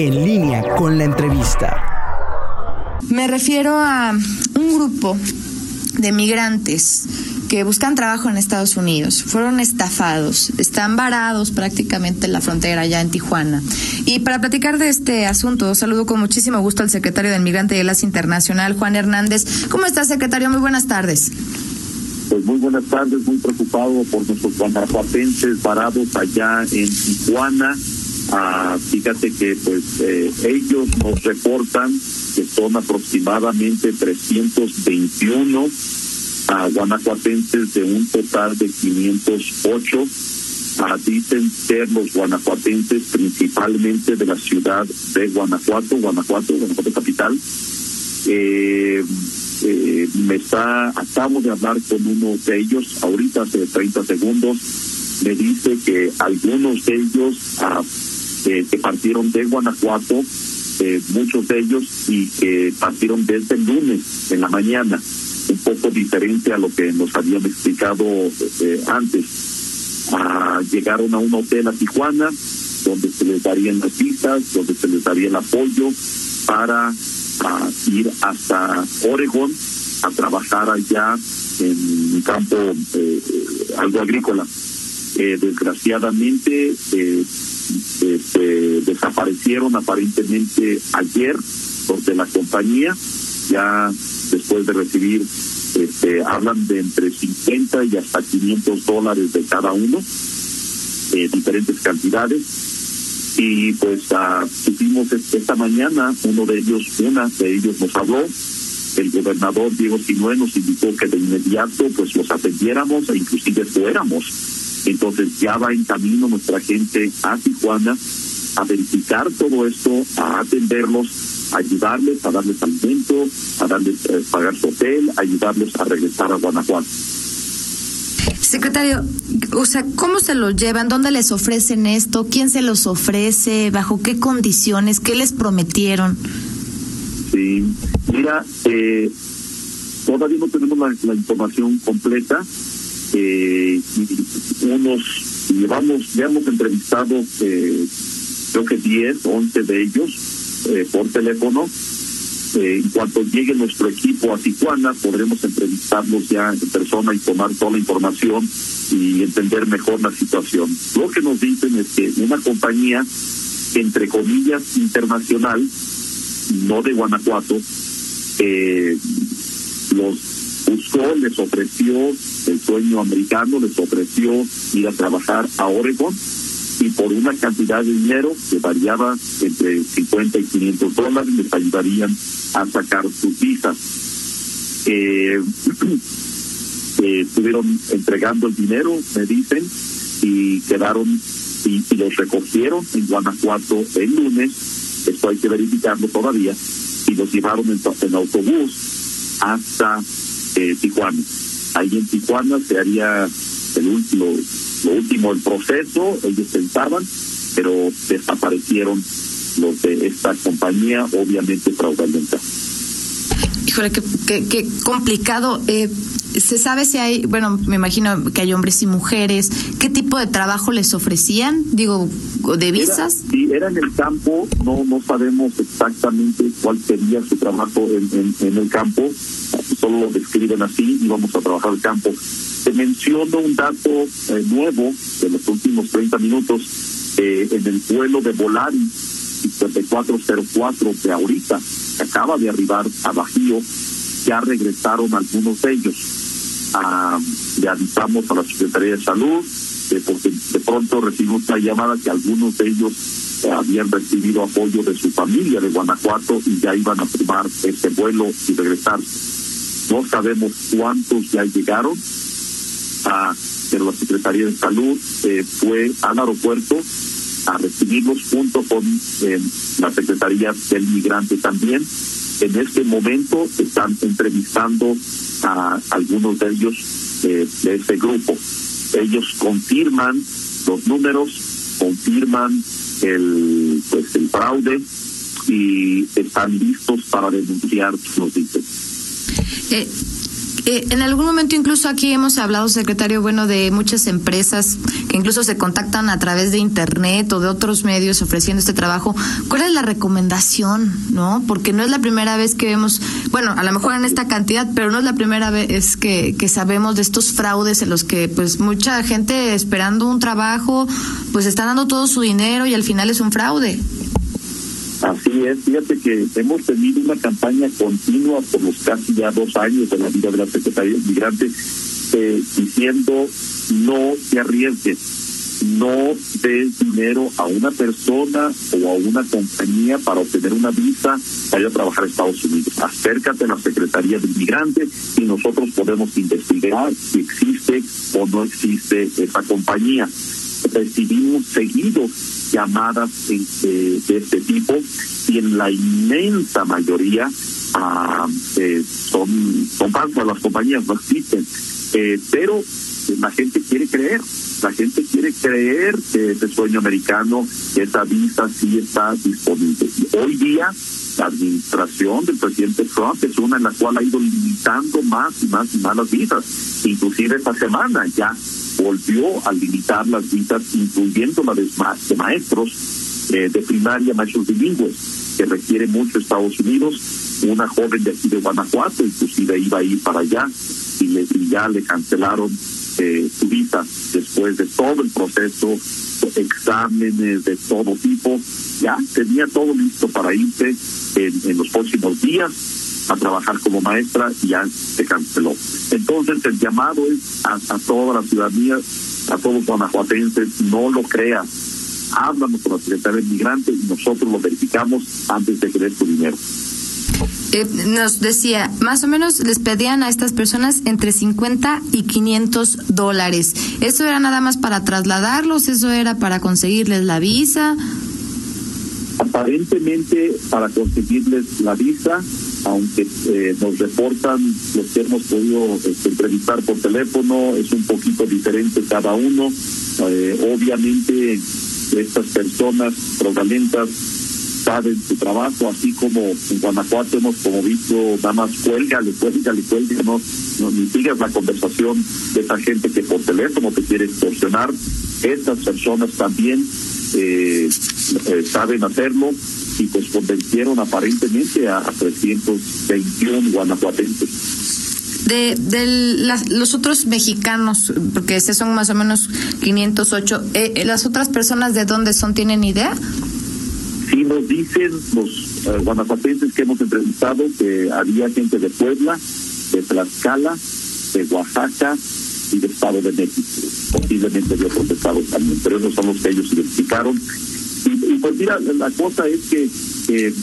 En línea con la entrevista. Me refiero a un grupo de migrantes que buscan trabajo en Estados Unidos. Fueron estafados, están varados prácticamente en la frontera ya en Tijuana. Y para platicar de este asunto, saludo con muchísimo gusto al secretario del Migrante y Enlace Internacional, Juan Hernández. ¿Cómo está, secretario? Muy buenas tardes. Pues muy buenas tardes, muy preocupado por nuestros guanajuatenses varados allá en Tijuana. Ah, fíjate que pues eh, ellos nos reportan que son aproximadamente 321 a guanajuatenses de un total de 508. Ah, dicen ser los guanajuatenses principalmente de la ciudad de Guanajuato, Guanajuato, Guanajuato capital. Eh, eh, me está, acabo de hablar con uno de ellos, ahorita hace 30 segundos, me dice que algunos de ellos ah, que partieron de Guanajuato, eh, muchos de ellos, y que partieron desde el lunes en la mañana, un poco diferente a lo que nos habían explicado eh, antes. Ah, llegaron a un hotel a Tijuana, donde se les darían las visas, donde se les daría el apoyo para a ir hasta Oregón a trabajar allá en un campo eh, algo agrícola. Eh, desgraciadamente eh, este, desaparecieron aparentemente ayer de la compañía, ya después de recibir, este, hablan de entre 50 y hasta 500 dólares de cada uno, diferentes cantidades y pues uh, supimos esta mañana, uno de ellos, una de ellos nos habló, el gobernador Diego Sinue nos indicó que de inmediato pues los atendiéramos e inclusive fuéramos. Entonces ya va en camino nuestra gente a Tijuana a verificar todo esto, a atenderlos, a ayudarles, a darles alimento, a darles eh, pagar su hotel, a ayudarles a regresar a Guanajuato. Secretario, o sea, ¿cómo se los llevan? ¿Dónde les ofrecen esto? ¿Quién se los ofrece? ¿Bajo qué condiciones? ¿Qué les prometieron? Sí, mira, eh, todavía no tenemos la, información completa. Eh, unos, llevamos, ya hemos entrevistado, eh, creo que 10, 11 de ellos eh, por teléfono eh, en cuanto llegue nuestro equipo a Tijuana, podremos entrevistarlos ya en persona y tomar toda la información y entender mejor la situación. Lo que nos dicen es que una compañía, entre comillas, internacional, no de Guanajuato, eh, los buscó, les ofreció el sueño americano, les ofreció ir a trabajar a Oregon y por una cantidad de dinero que variaba entre 50 y 500 dólares les ayudarían a sacar sus visas. Eh, eh, estuvieron entregando el dinero, me dicen, y quedaron y, los recogieron en Guanajuato el lunes, esto hay que verificarlo todavía, y los llevaron en, autobús hasta eh, Tijuana. Ahí en Tijuana se haría el último lo último el proceso, ellos pensaban, pero desaparecieron los de esta compañía, obviamente fraudulenta. Híjole, qué, qué, complicado. Eh, ¿Se sabe si hay, bueno, me imagino que hay hombres y mujeres, qué tipo de trabajo les ofrecían? Digo, ¿de visas? sí, era en el campo, no no sabemos exactamente cuál sería su trabajo en, en, el campo, solo lo describen así y vamos a trabajar el campo. Te menciono un dato eh, nuevo de los últimos 30 minutos eh, en el vuelo de Volari 5404 de ahorita, que acaba de arribar a Bajío, ya regresaron algunos de ellos. Ah, le avisamos a la Secretaría de Salud, porque de pronto recibimos una llamada que algunos de ellos eh, habían recibido apoyo de su familia de Guanajuato y ya iban a tomar ese vuelo y regresar. No sabemos cuántos ya llegaron, ah, pero la Secretaría de Salud eh, fue al aeropuerto a recibirlos junto con eh, la Secretaría del Migrante también. En este momento están entrevistando a algunos de ellos eh, de este grupo. Ellos confirman los números, confirman el pues el fraude y están listos para denunciar, nos dicen. Eh, en algún momento incluso aquí hemos hablado, secretario, bueno, de muchas empresas que incluso se contactan a través de internet o de otros medios ofreciendo este trabajo, ¿cuál es la recomendación, no? Porque no es la primera vez que vemos, bueno, a lo mejor en esta cantidad, pero no es la primera vez que, que sabemos de estos fraudes en los que pues mucha gente esperando un trabajo, pues está dando todo su dinero y al final es un fraude. Fíjate que hemos tenido una campaña continua por los casi ya dos años de la vida de la Secretaría de Migrantes eh, diciendo no te arriesgues, no des dinero a una persona o a una compañía para obtener una visa para ir a trabajar a Estados Unidos. Acércate a la Secretaría de Migrantes y nosotros podemos investigar si existe o no existe esa compañía. Recibimos seguido llamadas de este tipo y en la inmensa mayoría ah, eh, son, son falsas, las compañías no existen. Eh, pero la gente quiere creer, la gente quiere creer que ese sueño americano, esa visa sí está disponible. Y hoy día la administración del presidente Trump es una en la cual ha ido limitando más y más y más las visas. Inclusive esta semana ya volvió a limitar las visas, incluyendo la de, maestros eh, de primaria, maestros bilingües, que requiere mucho Estados Unidos. Una joven de aquí de Guanajuato, inclusive iba a ir para allá y, le, y ya le cancelaron eh, su visa después de todo el proceso, exámenes de todo tipo. Ya tenía todo listo para irse en, los próximos días a trabajar como maestra y ya se canceló. Entonces el llamado es a, toda la ciudadanía, a todos los guanajuatenses, no lo creas. Háblanos con la Secretaría de Migrante y nosotros lo verificamos antes de que des tu dinero. Eh, nos decía, más o menos les pedían a estas personas entre 50 y 500 dólares. ¿Eso era nada más para trasladarlos? ¿Eso era para conseguirles la visa? Aparentemente para conseguirles la visa, aunque eh, nos reportan los que hemos podido este, entrevistar por teléfono, es un poquito diferente cada uno. Eh, obviamente estas personas fraudulentas saben su trabajo, así como en Guanajuato hemos como visto, nada más cuélgale, cuélgale, cuélgale, no, no ni sigas la conversación de esa gente que por teléfono te quiere extorsionar. Estas personas también eh, eh, saben hacerlo y pues convencieron aparentemente a, 321 guanajuatenses. De, de los otros mexicanos, porque son más o menos 508, eh, ¿las otras personas de dónde son? ¿Tienen idea? Sí, nos dicen los eh, guanajuatenses que hemos entrevistado que había gente de Puebla, de Tlaxcala, de Oaxaca y de Estado de México, posiblemente de otros estados también, pero esos son los que ellos identificaron. Y, pues mira, la cosa es que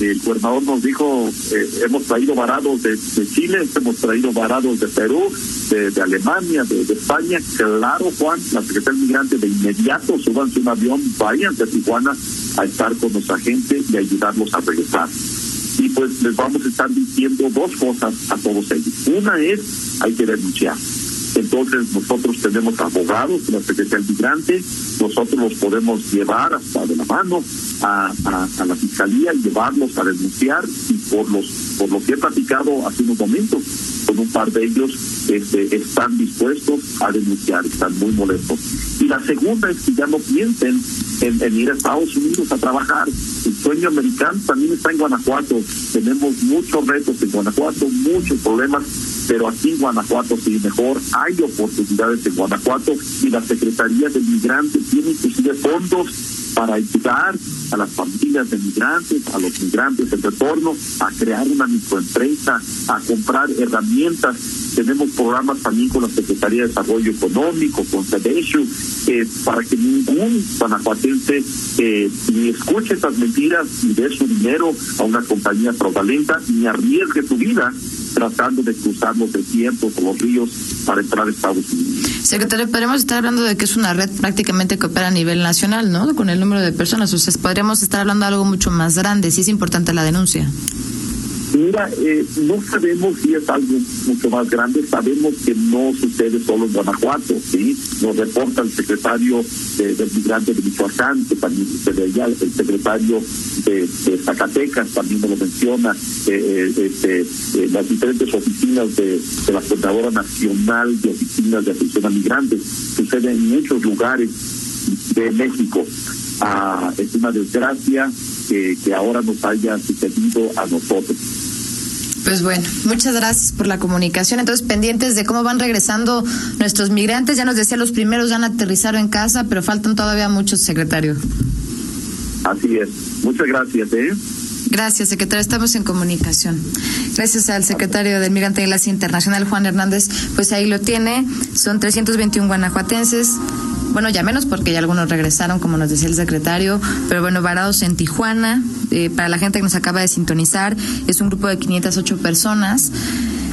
el gobernador nos dijo, eh, hemos traído varados de, Chile, hemos traído varados de Perú, de, Alemania, de, España. Claro, Juan, la Secretaría Migrante de inmediato súbanse un avión, vayan de Tijuana a estar con nuestra gente y ayudarlos a regresar. Y pues les vamos a estar diciendo dos cosas a todos ellos. Una es, hay que denunciar. Entonces nosotros tenemos abogados la Secretaría del Migrante, nosotros los podemos llevar hasta de la mano a, a, la fiscalía y llevarlos a denunciar y por los por lo que he platicado hace unos momentos con un par de ellos este, están dispuestos a denunciar, están muy molestos. Y la segunda es que ya no piensen en, ir a Estados Unidos a trabajar. El sueño americano también está en Guanajuato. Tenemos muchos retos en Guanajuato, muchos problemas, pero aquí Guanajuato sí mejor. Hay oportunidades en Guanajuato y la Secretaría de Migrantes tiene inclusive fondos para ayudar a las familias de migrantes, a los migrantes en retorno, a crear una microempresa, a comprar herramientas. Tenemos programas también con la Secretaría de Desarrollo Económico, con CEDESHU, eh, para que ningún guanajuatense eh, ni escuche estas mentiras ni dé su dinero a una compañía fraudulenta ni arriesgue su vida tratando de cruzar los desiertos o los ríos para entrar a Estados Unidos. Secretario, podemos estar hablando de que es una red prácticamente que opera a nivel nacional, ¿no? Con el número de personas. O sea, podríamos estar hablando de algo mucho más grande. Sí es importante la denuncia. Mira, eh, no sabemos si es algo mucho más grande, sabemos que no sucede solo en Guanajuato, ¿sí? Nos reporta el secretario de, del migrante de Michoacán, que también sucede allá, el secretario de, Zacatecas también me lo menciona, eh, eh, este, las diferentes oficinas de, la Coordinadora Nacional de Oficinas de Atención a Migrantes, sucede en muchos lugares de México. Ah, es una desgracia que, que ahora nos haya sucedido a nosotros. Pues bueno, muchas gracias por la comunicación. Entonces, pendientes de cómo van regresando nuestros migrantes. Ya nos decía, los primeros han aterrizado en casa, pero faltan todavía muchos, secretario. Así es. Muchas gracias. ¿eh? Gracias, secretario. Estamos en comunicación. Gracias al secretario del Migrante de Enlace Internacional, Juan Hernández. Pues ahí lo tiene. Son 321 guanajuatenses bueno, ya menos porque ya algunos regresaron, como nos decía el secretario, pero bueno, varados en Tijuana. Eh, para la gente que nos acaba de sintonizar, es un grupo de 508 personas.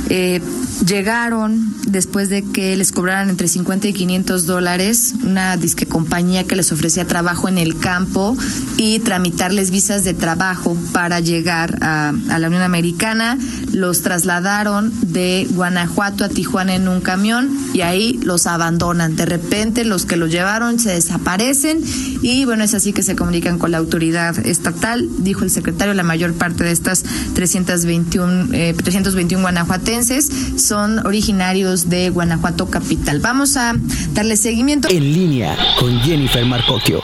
Eh, llegaron después de que les cobraran entre 50 y 500 dólares, una disque compañía que les ofrecía trabajo en el campo y tramitarles visas de trabajo para llegar a, la Unión Americana. Los trasladaron de Guanajuato a Tijuana en un camión y ahí los abandonan. De repente los que los llevaron se desaparecen y bueno, es así que se comunican con la autoridad estatal. Dijo el secretario, la mayor parte de estas 321, eh, 321 guanajuatenses son originarios de Guanajuato Capital. Vamos a darle seguimiento. En línea con Jennifer Marcocchio.